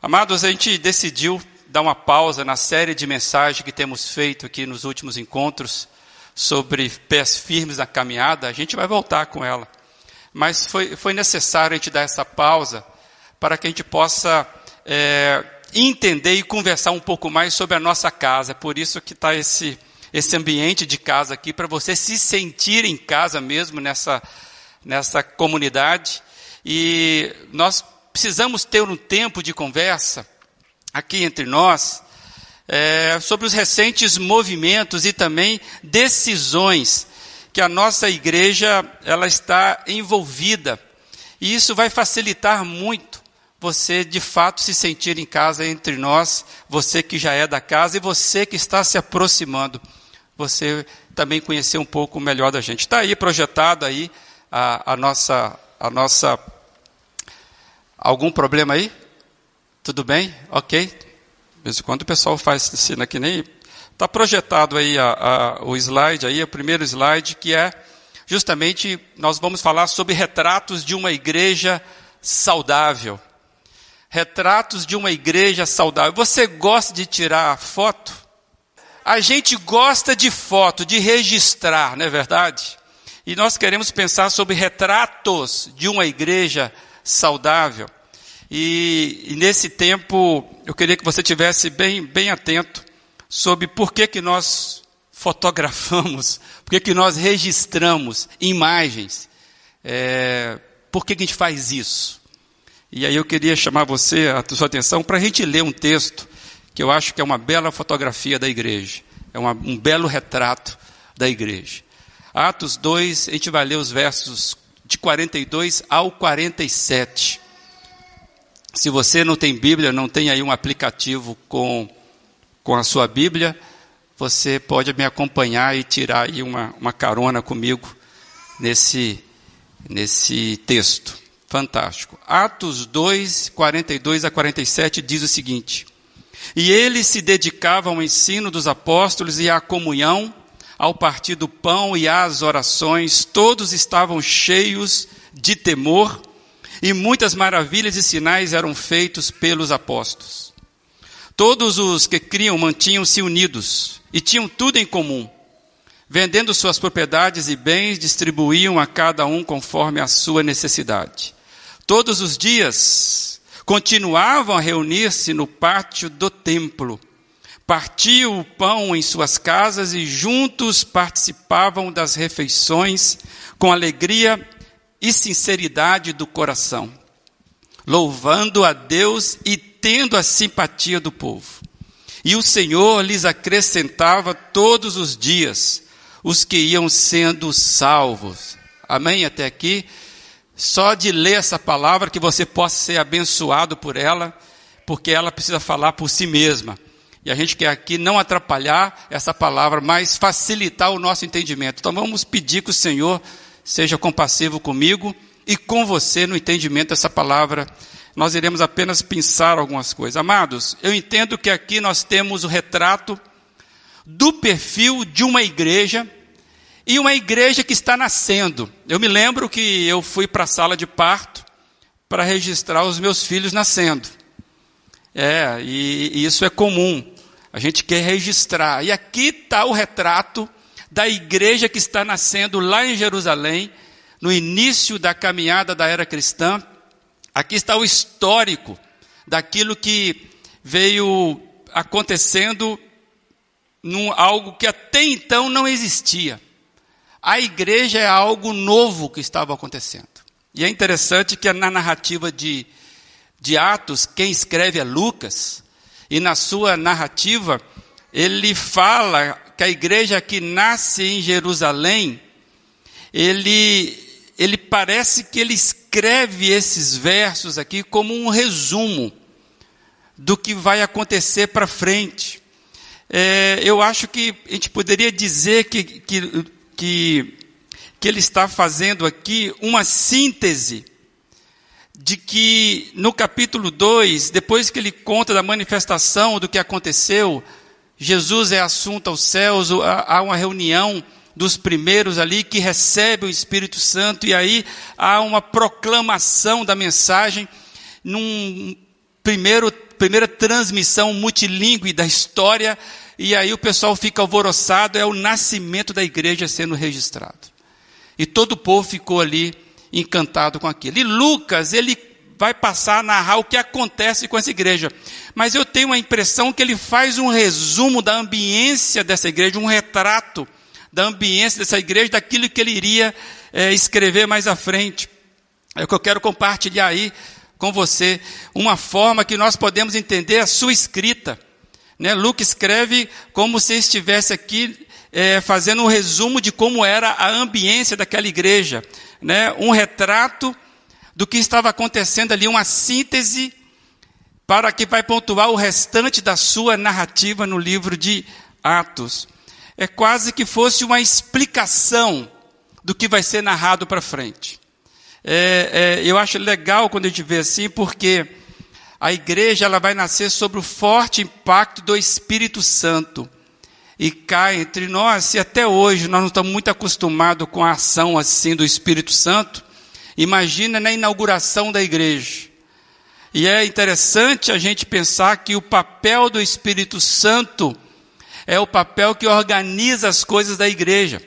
Amados, a gente decidiu dar uma pausa na série de mensagens que temos feito aqui nos últimos encontros sobre pés firmes na caminhada. A gente vai voltar com ela. Mas foi, foi necessário a gente dar essa pausa para que a gente possa é, entender e conversar um pouco mais sobre a nossa casa. Por isso que está esse, esse ambiente de casa aqui, para você se sentir em casa mesmo nessa, nessa comunidade. E nós precisamos ter um tempo de conversa aqui entre nós é, sobre os recentes movimentos e também decisões que a nossa igreja ela está envolvida. E isso vai facilitar muito você de fato se sentir em casa entre nós, você que já é da casa e você que está se aproximando, você também conhecer um pouco melhor da gente. Está aí projetado aí a, a nossa a nossa algum problema aí? Tudo bem? Ok. De vez em quando o pessoal faz ensina que nem está projetado aí a, a, o slide aí, o primeiro slide que é justamente nós vamos falar sobre retratos de uma igreja saudável. Retratos de uma igreja saudável. Você gosta de tirar foto? A gente gosta de foto, de registrar, não é verdade? E nós queremos pensar sobre retratos de uma igreja saudável. E, e, nesse tempo, eu queria que você tivesse bem, bem atento sobre por que, que nós fotografamos, por que, que nós registramos imagens, é, por que, que a gente faz isso. E aí eu queria chamar você, a sua atenção, para a gente ler um texto que eu acho que é uma bela fotografia da igreja. É uma, um belo retrato da igreja. Atos 2, a gente vai ler os versos de 42 ao 47. Se você não tem Bíblia, não tem aí um aplicativo com, com a sua Bíblia, você pode me acompanhar e tirar aí uma, uma carona comigo nesse, nesse texto. Fantástico. Atos 2, 42 a 47 diz o seguinte: E eles se dedicavam ao ensino dos apóstolos e à comunhão, ao partir do pão e às orações, todos estavam cheios de temor, e muitas maravilhas e sinais eram feitos pelos apóstolos. Todos os que criam mantinham-se unidos e tinham tudo em comum. Vendendo suas propriedades e bens, distribuíam a cada um conforme a sua necessidade. Todos os dias continuavam a reunir-se no pátio do templo, partiam o pão em suas casas e juntos participavam das refeições com alegria e sinceridade do coração, louvando a Deus e tendo a simpatia do povo. E o Senhor lhes acrescentava todos os dias os que iam sendo salvos. Amém? Até aqui só de ler essa palavra que você possa ser abençoado por ela, porque ela precisa falar por si mesma. E a gente quer aqui não atrapalhar essa palavra, mas facilitar o nosso entendimento. Então vamos pedir que o Senhor seja compassivo comigo e com você no entendimento dessa palavra. Nós iremos apenas pensar algumas coisas. Amados, eu entendo que aqui nós temos o retrato do perfil de uma igreja e uma igreja que está nascendo. Eu me lembro que eu fui para a sala de parto para registrar os meus filhos nascendo. É, e, e isso é comum. A gente quer registrar. E aqui está o retrato da igreja que está nascendo lá em Jerusalém, no início da caminhada da era cristã. Aqui está o histórico daquilo que veio acontecendo num algo que até então não existia. A igreja é algo novo que estava acontecendo. E é interessante que na narrativa de, de Atos, quem escreve é Lucas, e na sua narrativa, ele fala que a igreja que nasce em Jerusalém, ele, ele parece que ele escreve esses versos aqui como um resumo do que vai acontecer para frente. É, eu acho que a gente poderia dizer que, que que, que ele está fazendo aqui uma síntese de que no capítulo 2, depois que ele conta da manifestação do que aconteceu, Jesus é assunto aos céus, há uma reunião dos primeiros ali que recebe o Espírito Santo e aí há uma proclamação da mensagem num primeiro primeira transmissão multilingüe da história, e aí o pessoal fica alvoroçado, é o nascimento da igreja sendo registrado. E todo o povo ficou ali encantado com aquilo. E Lucas, ele vai passar a narrar o que acontece com essa igreja. Mas eu tenho a impressão que ele faz um resumo da ambiência dessa igreja, um retrato da ambiência dessa igreja, daquilo que ele iria é, escrever mais à frente. É o que eu quero compartilhar aí com você, uma forma que nós podemos entender a sua escrita. Né? Lucas escreve como se estivesse aqui é, fazendo um resumo de como era a ambiência daquela igreja, né? um retrato do que estava acontecendo ali, uma síntese para que vai pontuar o restante da sua narrativa no livro de Atos. É quase que fosse uma explicação do que vai ser narrado para frente. É, é, eu acho legal quando a gente vê assim, porque a igreja ela vai nascer sobre o forte impacto do Espírito Santo e cai entre nós, e até hoje nós não estamos muito acostumados com a ação assim do Espírito Santo, Imagina na inauguração da igreja. E é interessante a gente pensar que o papel do Espírito Santo é o papel que organiza as coisas da igreja.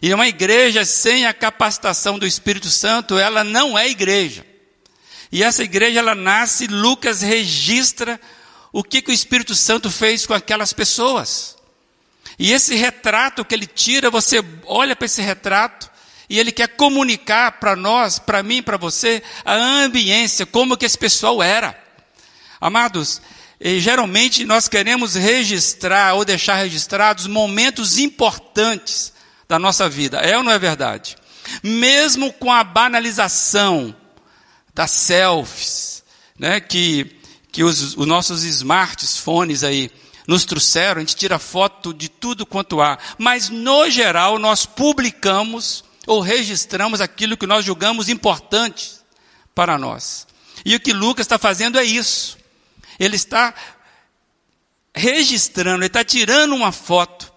E uma igreja sem a capacitação do Espírito Santo, ela não é igreja. E essa igreja, ela nasce, Lucas registra o que, que o Espírito Santo fez com aquelas pessoas. E esse retrato que ele tira, você olha para esse retrato, e ele quer comunicar para nós, para mim, para você, a ambiência, como que esse pessoal era. Amados, geralmente nós queremos registrar ou deixar registrados momentos importantes da nossa vida. É ou não é verdade? Mesmo com a banalização das selfies, né, que, que os, os nossos smartphones aí nos trouxeram, a gente tira foto de tudo quanto há, mas no geral nós publicamos ou registramos aquilo que nós julgamos importante para nós. E o que Lucas está fazendo é isso. Ele está registrando, ele está tirando uma foto.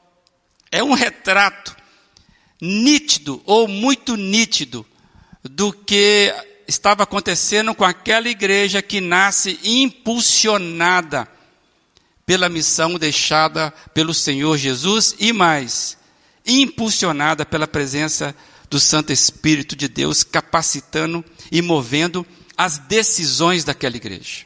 É um retrato nítido ou muito nítido do que estava acontecendo com aquela igreja que nasce impulsionada pela missão deixada pelo Senhor Jesus e mais, impulsionada pela presença do Santo Espírito de Deus capacitando e movendo as decisões daquela igreja.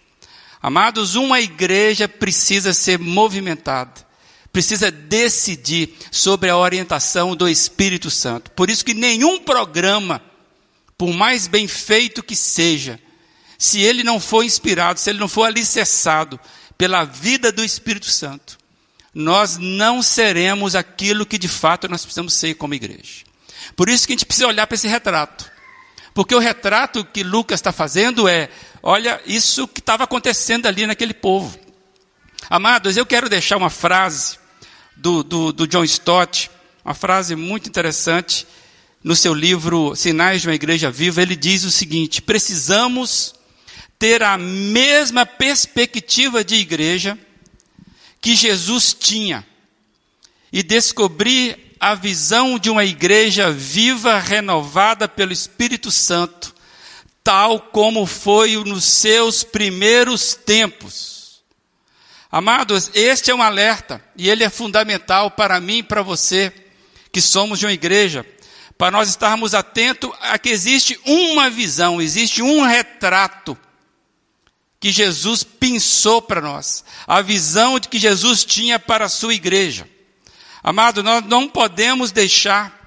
Amados, uma igreja precisa ser movimentada, precisa decidir sobre a orientação do Espírito Santo. Por isso que nenhum programa, por mais bem feito que seja, se ele não for inspirado, se ele não for alicerçado pela vida do Espírito Santo, nós não seremos aquilo que de fato nós precisamos ser como igreja. Por isso que a gente precisa olhar para esse retrato. Porque o retrato que Lucas está fazendo é, olha, isso que estava acontecendo ali naquele povo. Amados, eu quero deixar uma frase do, do, do John Stott, uma frase muito interessante, no seu livro Sinais de uma Igreja Viva, ele diz o seguinte: precisamos ter a mesma perspectiva de igreja que Jesus tinha e descobrir a visão de uma igreja viva, renovada pelo Espírito Santo, tal como foi nos seus primeiros tempos. Amados, este é um alerta e ele é fundamental para mim e para você, que somos de uma igreja, para nós estarmos atentos a que existe uma visão, existe um retrato que Jesus pensou para nós, a visão de que Jesus tinha para a sua igreja. Amado, nós não podemos deixar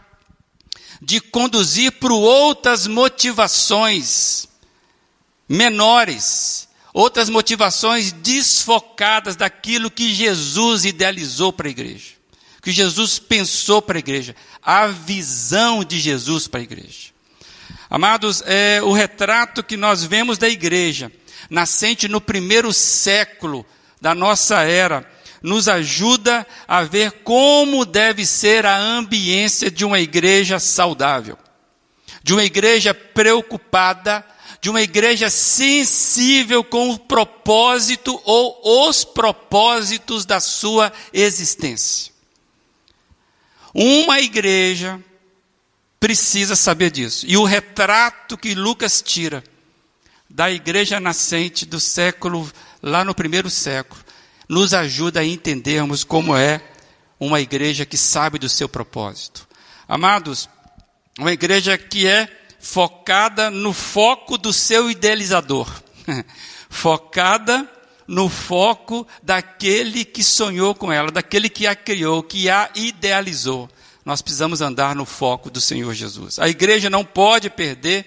de conduzir para outras motivações menores, outras motivações desfocadas daquilo que Jesus idealizou para a igreja, que Jesus pensou para a igreja, a visão de Jesus para a igreja. Amados, é o retrato que nós vemos da igreja, nascente no primeiro século da nossa era, nos ajuda a ver como deve ser a ambiência de uma igreja saudável, de uma igreja preocupada, de uma igreja sensível com o propósito ou os propósitos da sua existência. Uma igreja precisa saber disso. E o retrato que Lucas tira da igreja nascente do século, lá no primeiro século, nos ajuda a entendermos como é uma igreja que sabe do seu propósito. Amados, uma igreja que é focada no foco do seu idealizador, focada no foco daquele que sonhou com ela, daquele que a criou, que a idealizou. Nós precisamos andar no foco do Senhor Jesus. A igreja não pode perder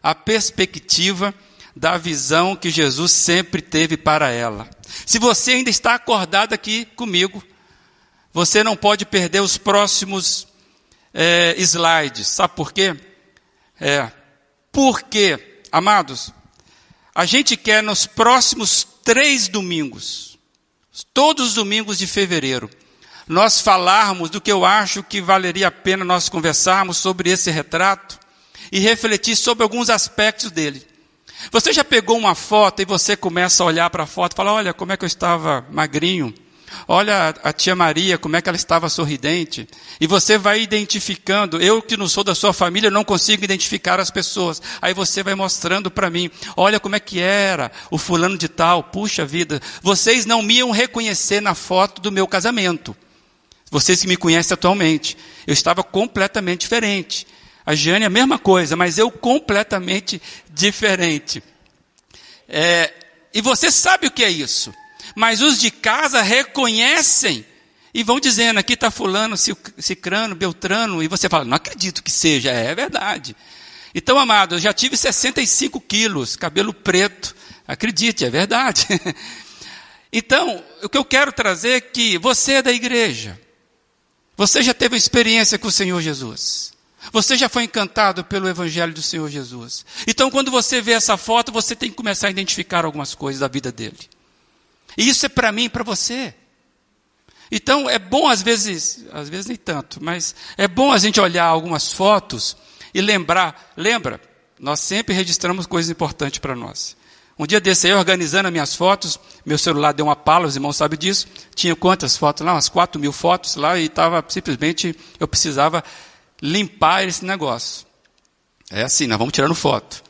a perspectiva da visão que Jesus sempre teve para ela. Se você ainda está acordado aqui comigo, você não pode perder os próximos é, slides. Sabe por quê? É, porque, amados, a gente quer nos próximos três domingos, todos os domingos de fevereiro, nós falarmos do que eu acho que valeria a pena nós conversarmos sobre esse retrato e refletir sobre alguns aspectos dele. Você já pegou uma foto e você começa a olhar para a foto e fala: Olha, como é que eu estava magrinho. Olha a tia Maria, como é que ela estava sorridente. E você vai identificando. Eu que não sou da sua família, não consigo identificar as pessoas. Aí você vai mostrando para mim. Olha como é que era o fulano de tal. Puxa vida. Vocês não me iam reconhecer na foto do meu casamento. Vocês que me conhecem atualmente. Eu estava completamente diferente. A Jane, a mesma coisa, mas eu completamente diferente. É, e você sabe o que é isso. Mas os de casa reconhecem e vão dizendo: aqui está Fulano, Cicrano, Beltrano, e você fala: não acredito que seja, é, é verdade. Então, amado, eu já tive 65 quilos, cabelo preto, acredite, é verdade. então, o que eu quero trazer é que você é da igreja, você já teve experiência com o Senhor Jesus. Você já foi encantado pelo Evangelho do Senhor Jesus. Então, quando você vê essa foto, você tem que começar a identificar algumas coisas da vida dele. E isso é para mim e para você. Então, é bom às vezes, às vezes nem tanto, mas é bom a gente olhar algumas fotos e lembrar. Lembra? Nós sempre registramos coisas importantes para nós. Um dia desse aí, organizando as minhas fotos, meu celular deu uma pala, os irmãos sabem disso. Tinha quantas fotos lá? Umas 4 mil fotos lá e estava simplesmente, eu precisava limpar esse negócio. É assim, nós vamos tirando foto.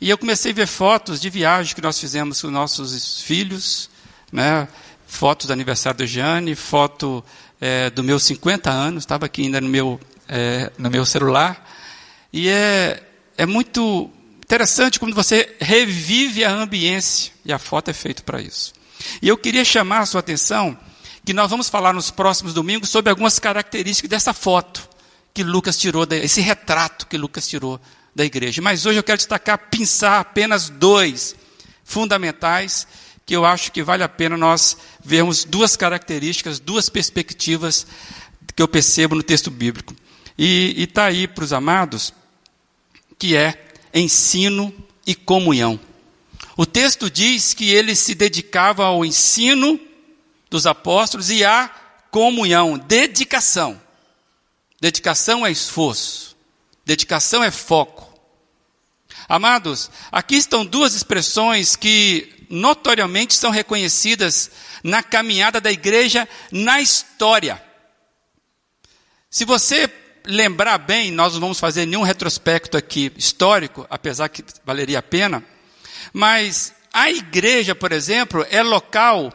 E eu comecei a ver fotos de viagem que nós fizemos com nossos filhos, né? fotos do aniversário do Jane, foto é, do meus 50 anos, estava aqui ainda no meu, é, no meu celular. E é, é muito interessante quando você revive a ambiência, e a foto é feita para isso. E eu queria chamar a sua atenção que nós vamos falar nos próximos domingos sobre algumas características dessa foto que Lucas tirou, esse retrato que Lucas tirou da igreja. Mas hoje eu quero destacar, pensar apenas dois fundamentais que eu acho que vale a pena nós vermos duas características, duas perspectivas que eu percebo no texto bíblico. E está aí para os amados, que é ensino e comunhão. O texto diz que ele se dedicava ao ensino dos apóstolos e à comunhão, dedicação. Dedicação é esforço. Dedicação é foco. Amados, aqui estão duas expressões que notoriamente são reconhecidas na caminhada da igreja na história. Se você lembrar bem, nós não vamos fazer nenhum retrospecto aqui histórico, apesar que valeria a pena, mas a igreja, por exemplo, é local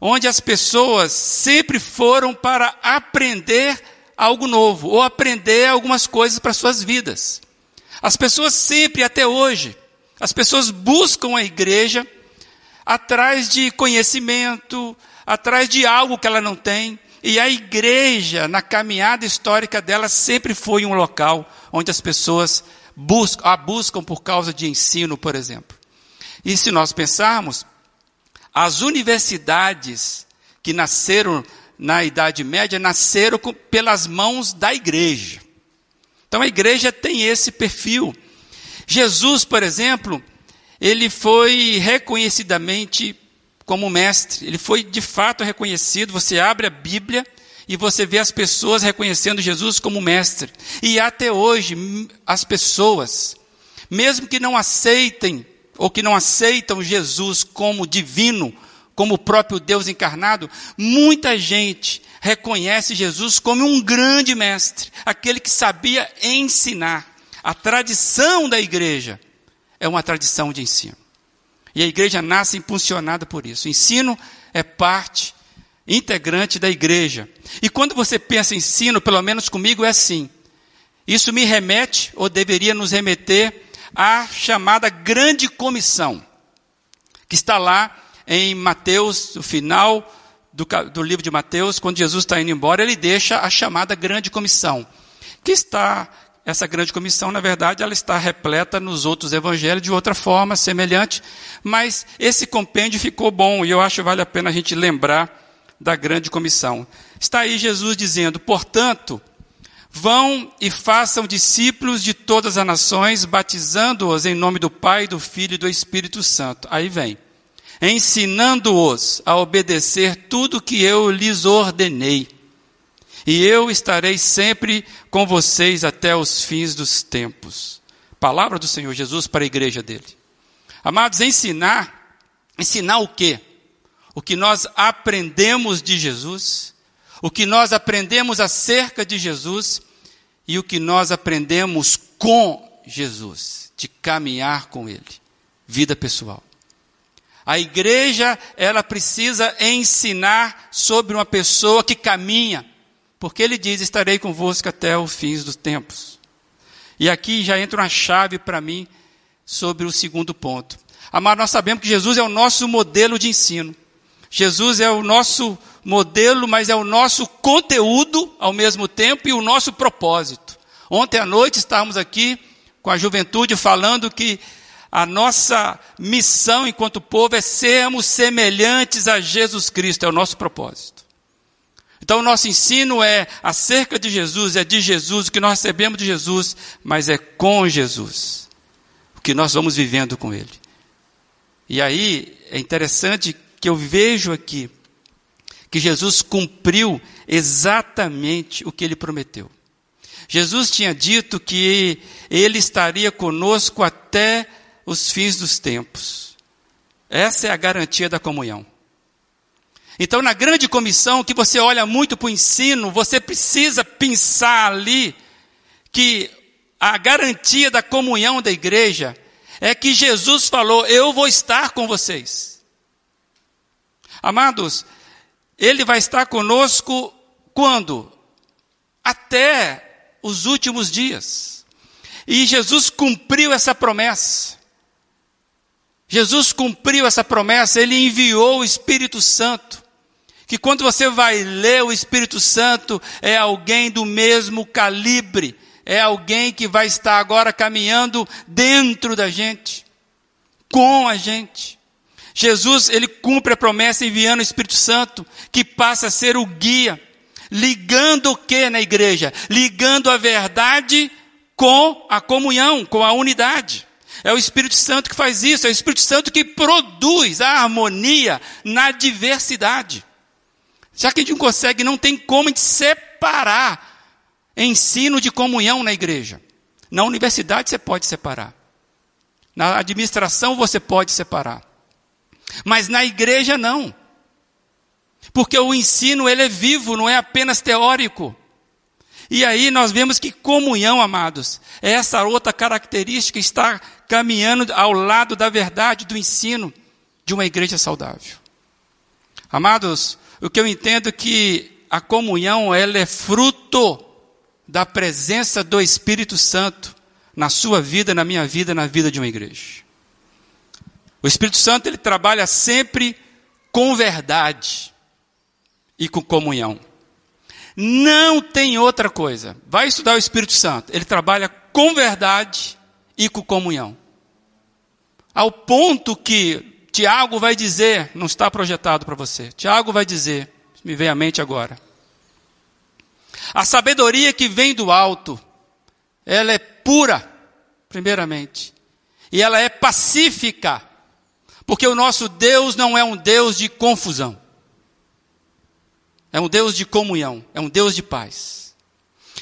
onde as pessoas sempre foram para aprender algo novo ou aprender algumas coisas para suas vidas. As pessoas sempre, até hoje, as pessoas buscam a igreja atrás de conhecimento, atrás de algo que ela não tem. E a igreja, na caminhada histórica dela, sempre foi um local onde as pessoas buscam, a buscam por causa de ensino, por exemplo. E se nós pensarmos, as universidades que nasceram na Idade Média nasceram pelas mãos da igreja. Então a igreja tem esse perfil. Jesus, por exemplo, ele foi reconhecidamente como mestre, ele foi de fato reconhecido. Você abre a Bíblia e você vê as pessoas reconhecendo Jesus como mestre. E até hoje, as pessoas, mesmo que não aceitem ou que não aceitam Jesus como divino, como o próprio Deus encarnado, muita gente reconhece Jesus como um grande mestre, aquele que sabia ensinar. A tradição da igreja é uma tradição de ensino. E a igreja nasce impulsionada por isso. O ensino é parte integrante da igreja. E quando você pensa em ensino, pelo menos comigo é assim. Isso me remete, ou deveria nos remeter, à chamada grande comissão, que está lá em Mateus, no final do, do livro de Mateus, quando Jesus está indo embora, ele deixa a chamada grande comissão, que está essa grande comissão, na verdade, ela está repleta nos outros evangelhos de outra forma, semelhante, mas esse compêndio ficou bom e eu acho que vale a pena a gente lembrar da grande comissão. Está aí Jesus dizendo: portanto, vão e façam discípulos de todas as nações, batizando-os em nome do Pai, do Filho e do Espírito Santo. Aí vem. Ensinando-os a obedecer tudo que eu lhes ordenei e eu estarei sempre com vocês até os fins dos tempos. Palavra do Senhor Jesus para a igreja dele. Amados, ensinar, ensinar o quê? O que nós aprendemos de Jesus, o que nós aprendemos acerca de Jesus e o que nós aprendemos com Jesus, de caminhar com Ele, vida pessoal. A igreja, ela precisa ensinar sobre uma pessoa que caminha, porque ele diz: Estarei convosco até o fim dos tempos. E aqui já entra uma chave para mim sobre o segundo ponto. Amado, nós sabemos que Jesus é o nosso modelo de ensino. Jesus é o nosso modelo, mas é o nosso conteúdo ao mesmo tempo e o nosso propósito. Ontem à noite estávamos aqui com a juventude falando que a nossa missão enquanto povo é sermos semelhantes a Jesus Cristo, é o nosso propósito. Então, o nosso ensino é acerca de Jesus, é de Jesus, o que nós recebemos de Jesus, mas é com Jesus, o que nós vamos vivendo com Ele. E aí, é interessante que eu vejo aqui que Jesus cumpriu exatamente o que ele prometeu. Jesus tinha dito que ele estaria conosco até os fins dos tempos. Essa é a garantia da comunhão. Então, na grande comissão, que você olha muito para o ensino, você precisa pensar ali que a garantia da comunhão da igreja é que Jesus falou: Eu vou estar com vocês. Amados, Ele vai estar conosco quando? Até os últimos dias. E Jesus cumpriu essa promessa. Jesus cumpriu essa promessa, ele enviou o Espírito Santo que quando você vai ler o Espírito Santo, é alguém do mesmo calibre, é alguém que vai estar agora caminhando dentro da gente, com a gente. Jesus, ele cumpre a promessa enviando o Espírito Santo, que passa a ser o guia, ligando o que na igreja? Ligando a verdade com a comunhão, com a unidade. É o Espírito Santo que faz isso, é o Espírito Santo que produz a harmonia na diversidade. Já que a gente não consegue, não tem como a gente separar ensino de comunhão na igreja. Na universidade você pode separar. Na administração você pode separar. Mas na igreja não. Porque o ensino ele é vivo, não é apenas teórico. E aí nós vemos que comunhão, amados, é essa outra característica está caminhando ao lado da verdade do ensino de uma igreja saudável. Amados, o que eu entendo é que a comunhão ela é fruto da presença do Espírito Santo na sua vida, na minha vida, na vida de uma igreja. O Espírito Santo ele trabalha sempre com verdade e com comunhão. Não tem outra coisa. Vai estudar o Espírito Santo. Ele trabalha com verdade e com comunhão. Ao ponto que Tiago vai dizer, não está projetado para você. Tiago vai dizer, me vem à mente agora. A sabedoria que vem do alto, ela é pura, primeiramente, e ela é pacífica, porque o nosso Deus não é um Deus de confusão, é um Deus de comunhão, é um Deus de paz.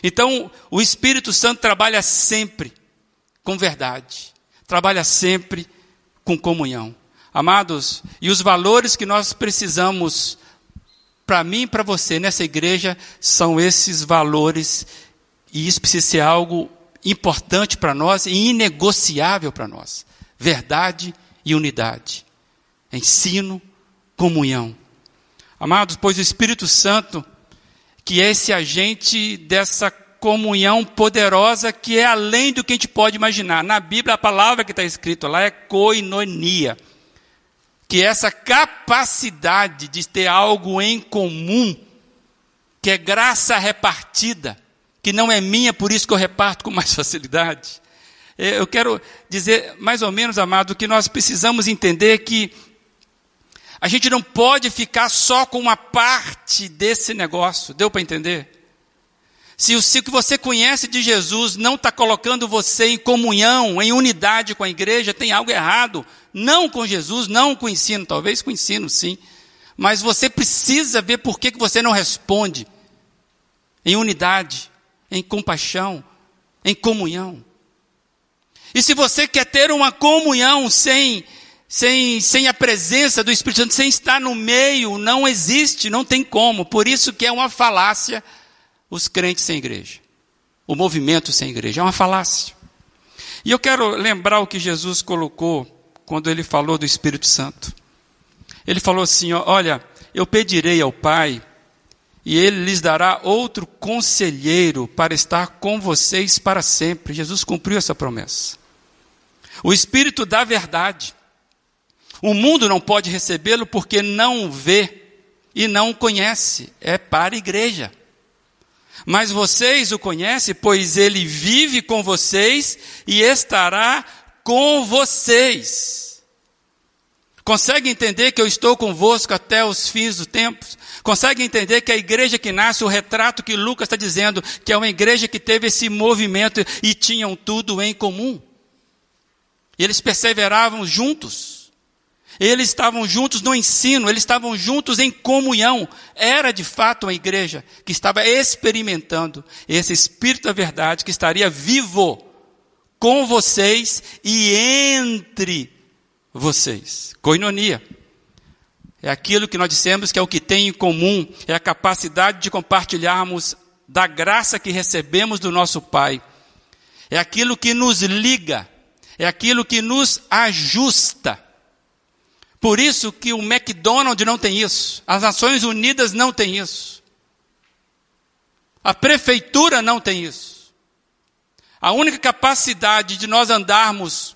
Então, o Espírito Santo trabalha sempre com verdade, trabalha sempre com comunhão. Amados, e os valores que nós precisamos para mim e para você nessa igreja são esses valores, e isso precisa ser algo importante para nós e inegociável para nós: verdade e unidade. Ensino, comunhão. Amados, pois o Espírito Santo, que é esse agente dessa comunhão poderosa que é além do que a gente pode imaginar. Na Bíblia, a palavra que está escrita lá é koinonia, que é essa capacidade de ter algo em comum, que é graça repartida, que não é minha, por isso que eu reparto com mais facilidade. É, eu quero dizer, mais ou menos, amado, que nós precisamos entender que a gente não pode ficar só com uma parte desse negócio. Deu para entender? Se o, que você conhece de Jesus não está colocando você em comunhão, em unidade com a igreja, tem algo errado. Não com Jesus, não com o ensino, talvez com o ensino sim. Mas você precisa ver por que, que você não responde em unidade, em compaixão, em comunhão. E se você quer ter uma comunhão sem, sem, sem a presença do Espírito Santo, sem estar no meio, não existe, não tem como. Por isso que é uma falácia os crentes sem igreja. O movimento sem igreja. É uma falácia. E eu quero lembrar o que Jesus colocou quando ele falou do Espírito Santo. Ele falou assim: Olha, eu pedirei ao Pai, e ele lhes dará outro conselheiro para estar com vocês para sempre. Jesus cumpriu essa promessa. O Espírito da verdade. O mundo não pode recebê-lo porque não vê e não conhece. É para a igreja. Mas vocês o conhecem, pois ele vive com vocês e estará com vocês. Consegue entender que eu estou convosco até os fins dos tempos? Consegue entender que a igreja que nasce, o retrato que Lucas está dizendo, que é uma igreja que teve esse movimento e tinham tudo em comum? E eles perseveravam juntos. Eles estavam juntos no ensino, eles estavam juntos em comunhão. Era de fato uma igreja que estava experimentando esse Espírito da Verdade que estaria vivo com vocês e entre vocês. Coinonia. É aquilo que nós dissemos que é o que tem em comum, é a capacidade de compartilharmos da graça que recebemos do nosso Pai. É aquilo que nos liga, é aquilo que nos ajusta por isso que o McDonald's não tem isso, as Nações Unidas não tem isso, a prefeitura não tem isso. A única capacidade de nós andarmos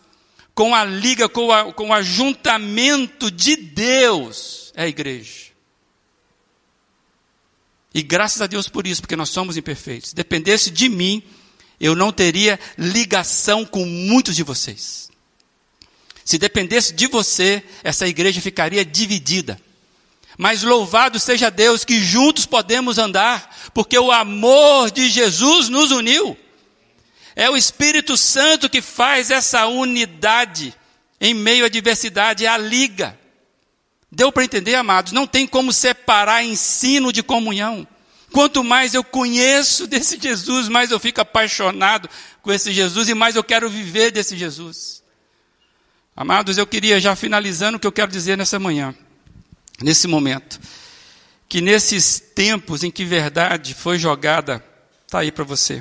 com a liga, com, a, com o ajuntamento de Deus é a igreja. E graças a Deus por isso, porque nós somos imperfeitos. Se dependesse de mim, eu não teria ligação com muitos de vocês. Se dependesse de você, essa igreja ficaria dividida. Mas louvado seja Deus que juntos podemos andar, porque o amor de Jesus nos uniu. É o Espírito Santo que faz essa unidade em meio à diversidade, é a liga. Deu para entender, amados? Não tem como separar ensino de comunhão. Quanto mais eu conheço desse Jesus, mais eu fico apaixonado com esse Jesus e mais eu quero viver desse Jesus. Amados, eu queria já finalizando o que eu quero dizer nessa manhã, nesse momento, que nesses tempos em que verdade foi jogada, está aí para você,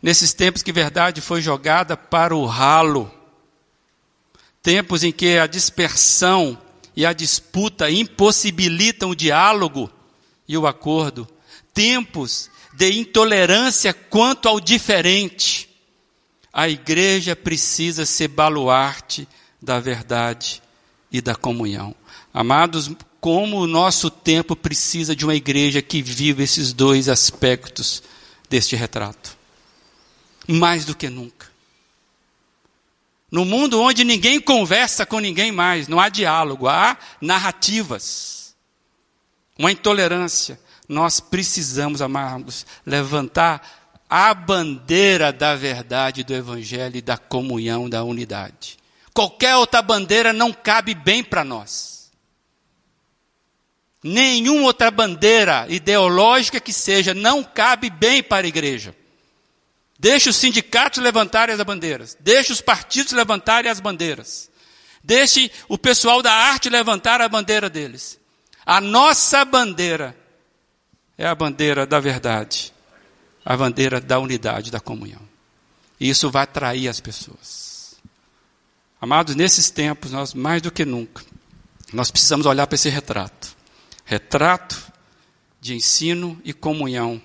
nesses tempos que verdade foi jogada para o ralo, tempos em que a dispersão e a disputa impossibilitam o diálogo e o acordo, tempos de intolerância quanto ao diferente, a igreja precisa ser baluarte da verdade e da comunhão. Amados, como o nosso tempo precisa de uma igreja que viva esses dois aspectos deste retrato. Mais do que nunca. No mundo onde ninguém conversa com ninguém mais, não há diálogo, há narrativas, uma intolerância. Nós precisamos, amados, levantar a bandeira da verdade do Evangelho e da comunhão, da unidade. Qualquer outra bandeira não cabe bem para nós. Nenhuma outra bandeira ideológica que seja não cabe bem para a igreja. Deixe os sindicatos levantarem as bandeiras. Deixe os partidos levantarem as bandeiras. Deixe o pessoal da arte levantar a bandeira deles. A nossa bandeira é a bandeira da verdade a bandeira da unidade, da comunhão. E isso vai atrair as pessoas. Amados, nesses tempos, nós mais do que nunca, nós precisamos olhar para esse retrato. Retrato de ensino e comunhão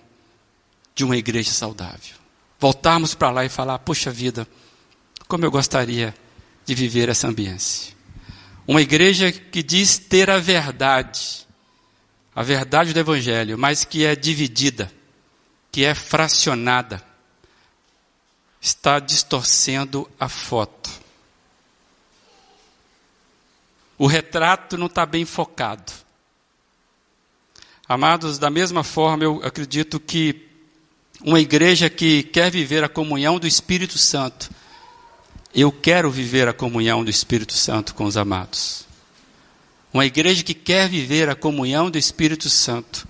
de uma igreja saudável. Voltarmos para lá e falar: poxa vida, como eu gostaria de viver essa ambiência. Uma igreja que diz ter a verdade, a verdade do Evangelho, mas que é dividida, que é fracionada, está distorcendo a foto. O retrato não está bem focado. Amados, da mesma forma, eu acredito que uma igreja que quer viver a comunhão do Espírito Santo, eu quero viver a comunhão do Espírito Santo com os amados. Uma igreja que quer viver a comunhão do Espírito Santo,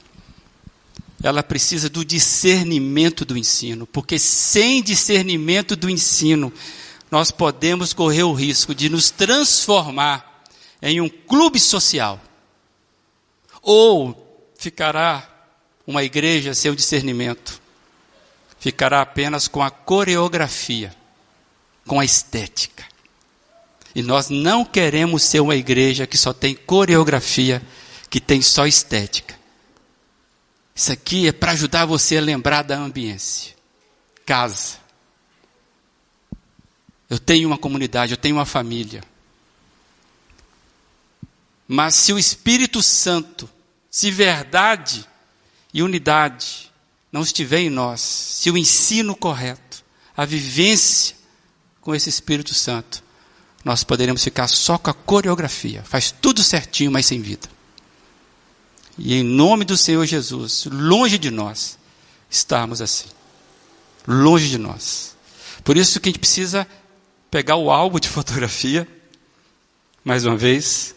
ela precisa do discernimento do ensino, porque sem discernimento do ensino, nós podemos correr o risco de nos transformar em um clube social. Ou ficará uma igreja sem o discernimento, ficará apenas com a coreografia com a estética. E nós não queremos ser uma igreja que só tem coreografia, que tem só estética. Isso aqui é para ajudar você a lembrar da ambiência. Casa. Eu tenho uma comunidade, eu tenho uma família. Mas se o Espírito Santo, se verdade e unidade não estiver em nós, se o ensino correto, a vivência com esse Espírito Santo, nós poderemos ficar só com a coreografia. Faz tudo certinho, mas sem vida. E em nome do Senhor Jesus, longe de nós, estarmos assim. Longe de nós. Por isso que a gente precisa pegar o álbum de fotografia, mais uma vez,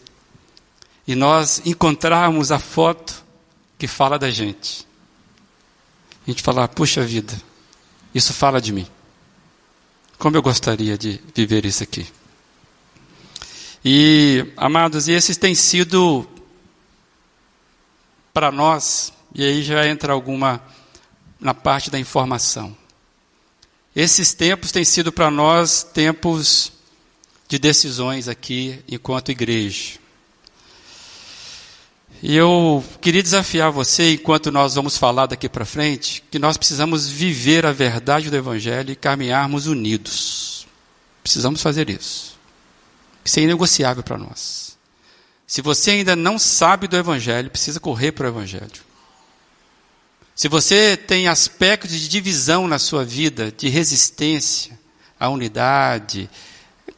e nós encontrarmos a foto que fala da gente. A gente falar, puxa vida, isso fala de mim. Como eu gostaria de viver isso aqui. E, amados, esses têm sido para nós, e aí já entra alguma na parte da informação. Esses tempos têm sido para nós tempos de decisões aqui enquanto igreja. E eu queria desafiar você, enquanto nós vamos falar daqui para frente, que nós precisamos viver a verdade do Evangelho e caminharmos unidos. Precisamos fazer isso. Isso é inegociável para nós. Se você ainda não sabe do Evangelho, precisa correr para o Evangelho. Se você tem aspectos de divisão na sua vida, de resistência à unidade,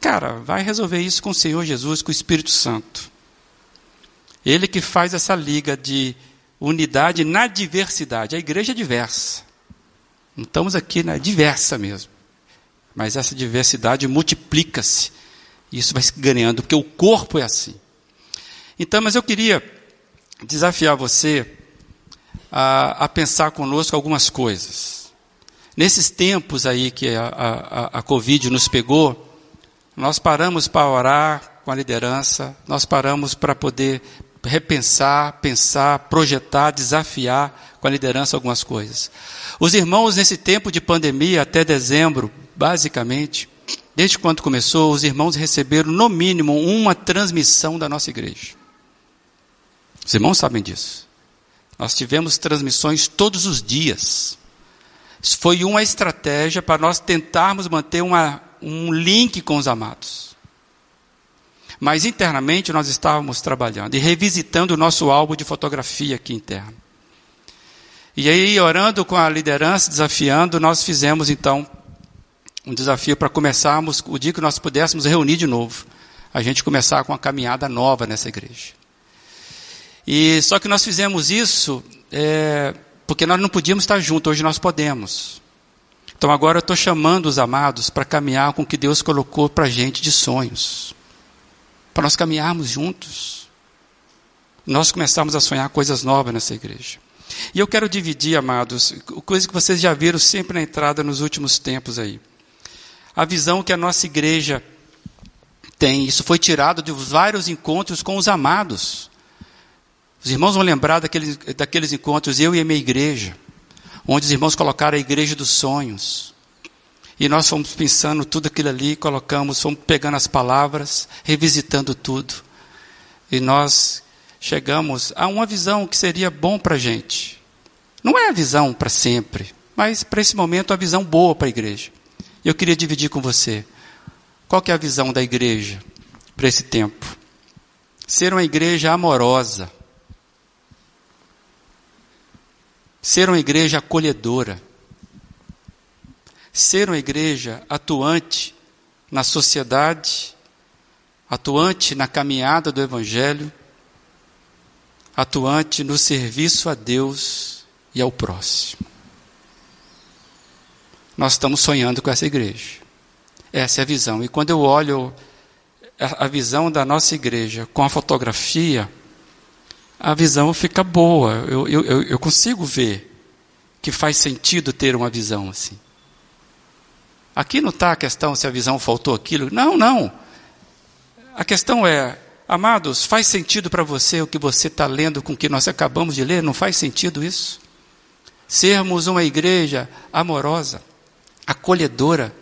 cara, vai resolver isso com o Senhor Jesus, com o Espírito Santo. Ele que faz essa liga de unidade na diversidade. A igreja é diversa. Não estamos aqui na diversa mesmo. Mas essa diversidade multiplica-se. Isso vai se ganhando, porque o corpo é assim. Então, mas eu queria desafiar você a, a pensar conosco algumas coisas. Nesses tempos aí que a, a, a Covid nos pegou, nós paramos para orar com a liderança, nós paramos para poder repensar, pensar, projetar, desafiar com a liderança algumas coisas. Os irmãos, nesse tempo de pandemia, até dezembro, basicamente, desde quando começou, os irmãos receberam, no mínimo, uma transmissão da nossa igreja. Os irmãos sabem disso. Nós tivemos transmissões todos os dias. Isso foi uma estratégia para nós tentarmos manter uma, um link com os amados. Mas internamente nós estávamos trabalhando e revisitando o nosso álbum de fotografia aqui interno. E aí, orando com a liderança, desafiando, nós fizemos então um desafio para começarmos, o dia que nós pudéssemos reunir de novo, a gente começar com uma caminhada nova nessa igreja. E só que nós fizemos isso é, porque nós não podíamos estar juntos, hoje nós podemos. Então agora eu estou chamando os amados para caminhar com o que Deus colocou para a gente de sonhos para nós caminharmos juntos. Nós começarmos a sonhar coisas novas nessa igreja. E eu quero dividir, amados, coisa que vocês já viram sempre na entrada nos últimos tempos aí. A visão que a nossa igreja tem, isso foi tirado de vários encontros com os amados. Os irmãos vão lembrar daqueles, daqueles encontros, eu e a minha igreja, onde os irmãos colocaram a igreja dos sonhos. E nós fomos pensando tudo aquilo ali, colocamos, fomos pegando as palavras, revisitando tudo. E nós chegamos a uma visão que seria bom para a gente. Não é a visão para sempre, mas para esse momento a visão boa para a igreja. Eu queria dividir com você. Qual é a visão da igreja para esse tempo? Ser uma igreja amorosa. Ser uma igreja acolhedora ser uma igreja atuante na sociedade, atuante na caminhada do Evangelho, atuante no serviço a Deus e ao próximo. Nós estamos sonhando com essa igreja. Essa é a visão. E quando eu olho a visão da nossa igreja com a fotografia, a visão fica boa. Eu, eu, eu consigo ver que faz sentido ter uma visão assim. Aqui não está a questão se a visão faltou aquilo. Não, não. A questão é, amados, faz sentido para você o que você está lendo com o que nós acabamos de ler? Não faz sentido isso? Sermos uma igreja amorosa, acolhedora,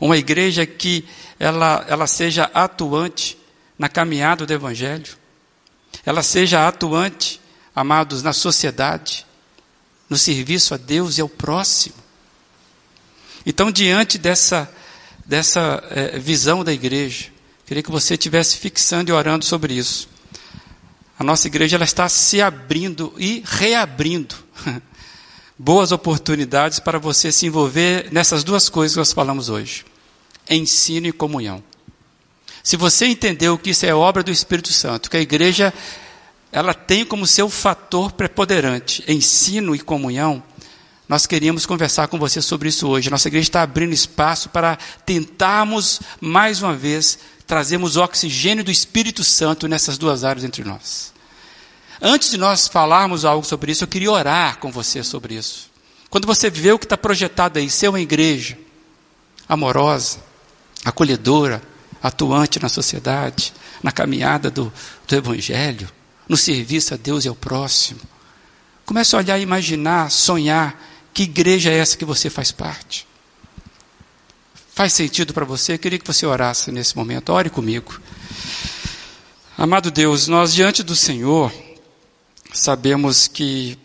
uma igreja que ela, ela seja atuante na caminhada do Evangelho, ela seja atuante, amados, na sociedade, no serviço a Deus e ao próximo. Então, diante dessa, dessa é, visão da igreja, queria que você estivesse fixando e orando sobre isso. A nossa igreja ela está se abrindo e reabrindo boas oportunidades para você se envolver nessas duas coisas que nós falamos hoje: ensino e comunhão. Se você entendeu que isso é obra do Espírito Santo, que a igreja ela tem como seu fator preponderante ensino e comunhão, nós queríamos conversar com você sobre isso hoje. Nossa igreja está abrindo espaço para tentarmos, mais uma vez, trazermos o oxigênio do Espírito Santo nessas duas áreas entre nós. Antes de nós falarmos algo sobre isso, eu queria orar com você sobre isso. Quando você vê o que está projetado aí, ser uma igreja amorosa, acolhedora, atuante na sociedade, na caminhada do, do Evangelho, no serviço a Deus e ao próximo. Comece a olhar, imaginar, sonhar que igreja é essa que você faz parte? Faz sentido para você? Eu queria que você orasse nesse momento. Ore comigo. Amado Deus, nós diante do Senhor sabemos que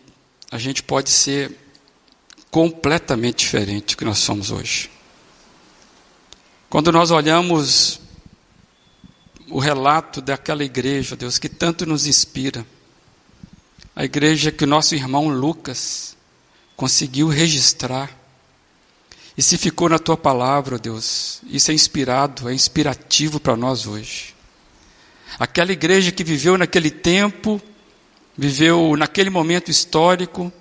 a gente pode ser completamente diferente do que nós somos hoje. Quando nós olhamos o relato daquela igreja, Deus, que tanto nos inspira, a igreja que o nosso irmão Lucas conseguiu registrar. E se ficou na tua palavra, Deus, isso é inspirado, é inspirativo para nós hoje. Aquela igreja que viveu naquele tempo, viveu naquele momento histórico,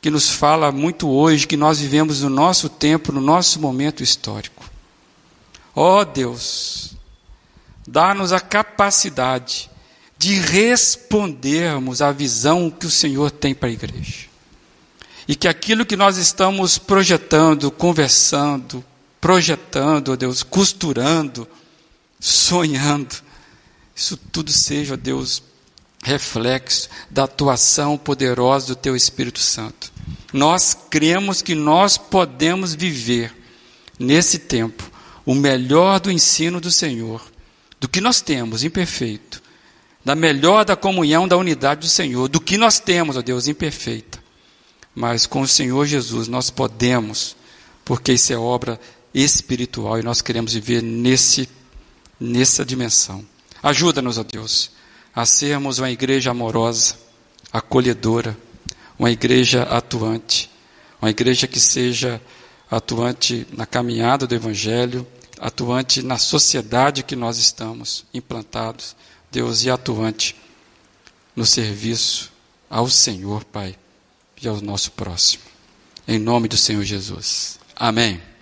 que nos fala muito hoje, que nós vivemos no nosso tempo, no nosso momento histórico. Ó oh, Deus, dá-nos a capacidade de respondermos à visão que o Senhor tem para a igreja. E que aquilo que nós estamos projetando, conversando, projetando, ó Deus, costurando, sonhando, isso tudo seja, ó Deus, reflexo da atuação poderosa do Teu Espírito Santo. Nós cremos que nós podemos viver nesse tempo o melhor do ensino do Senhor, do que nós temos imperfeito, da melhor da comunhão da unidade do Senhor, do que nós temos, ó Deus, imperfeita mas com o Senhor Jesus nós podemos, porque isso é obra espiritual e nós queremos viver nesse, nessa dimensão. Ajuda-nos, ó Deus, a sermos uma igreja amorosa, acolhedora, uma igreja atuante, uma igreja que seja atuante na caminhada do Evangelho, atuante na sociedade que nós estamos implantados, Deus, e atuante no serviço ao Senhor, Pai e ao nosso próximo. Em nome do Senhor Jesus. Amém.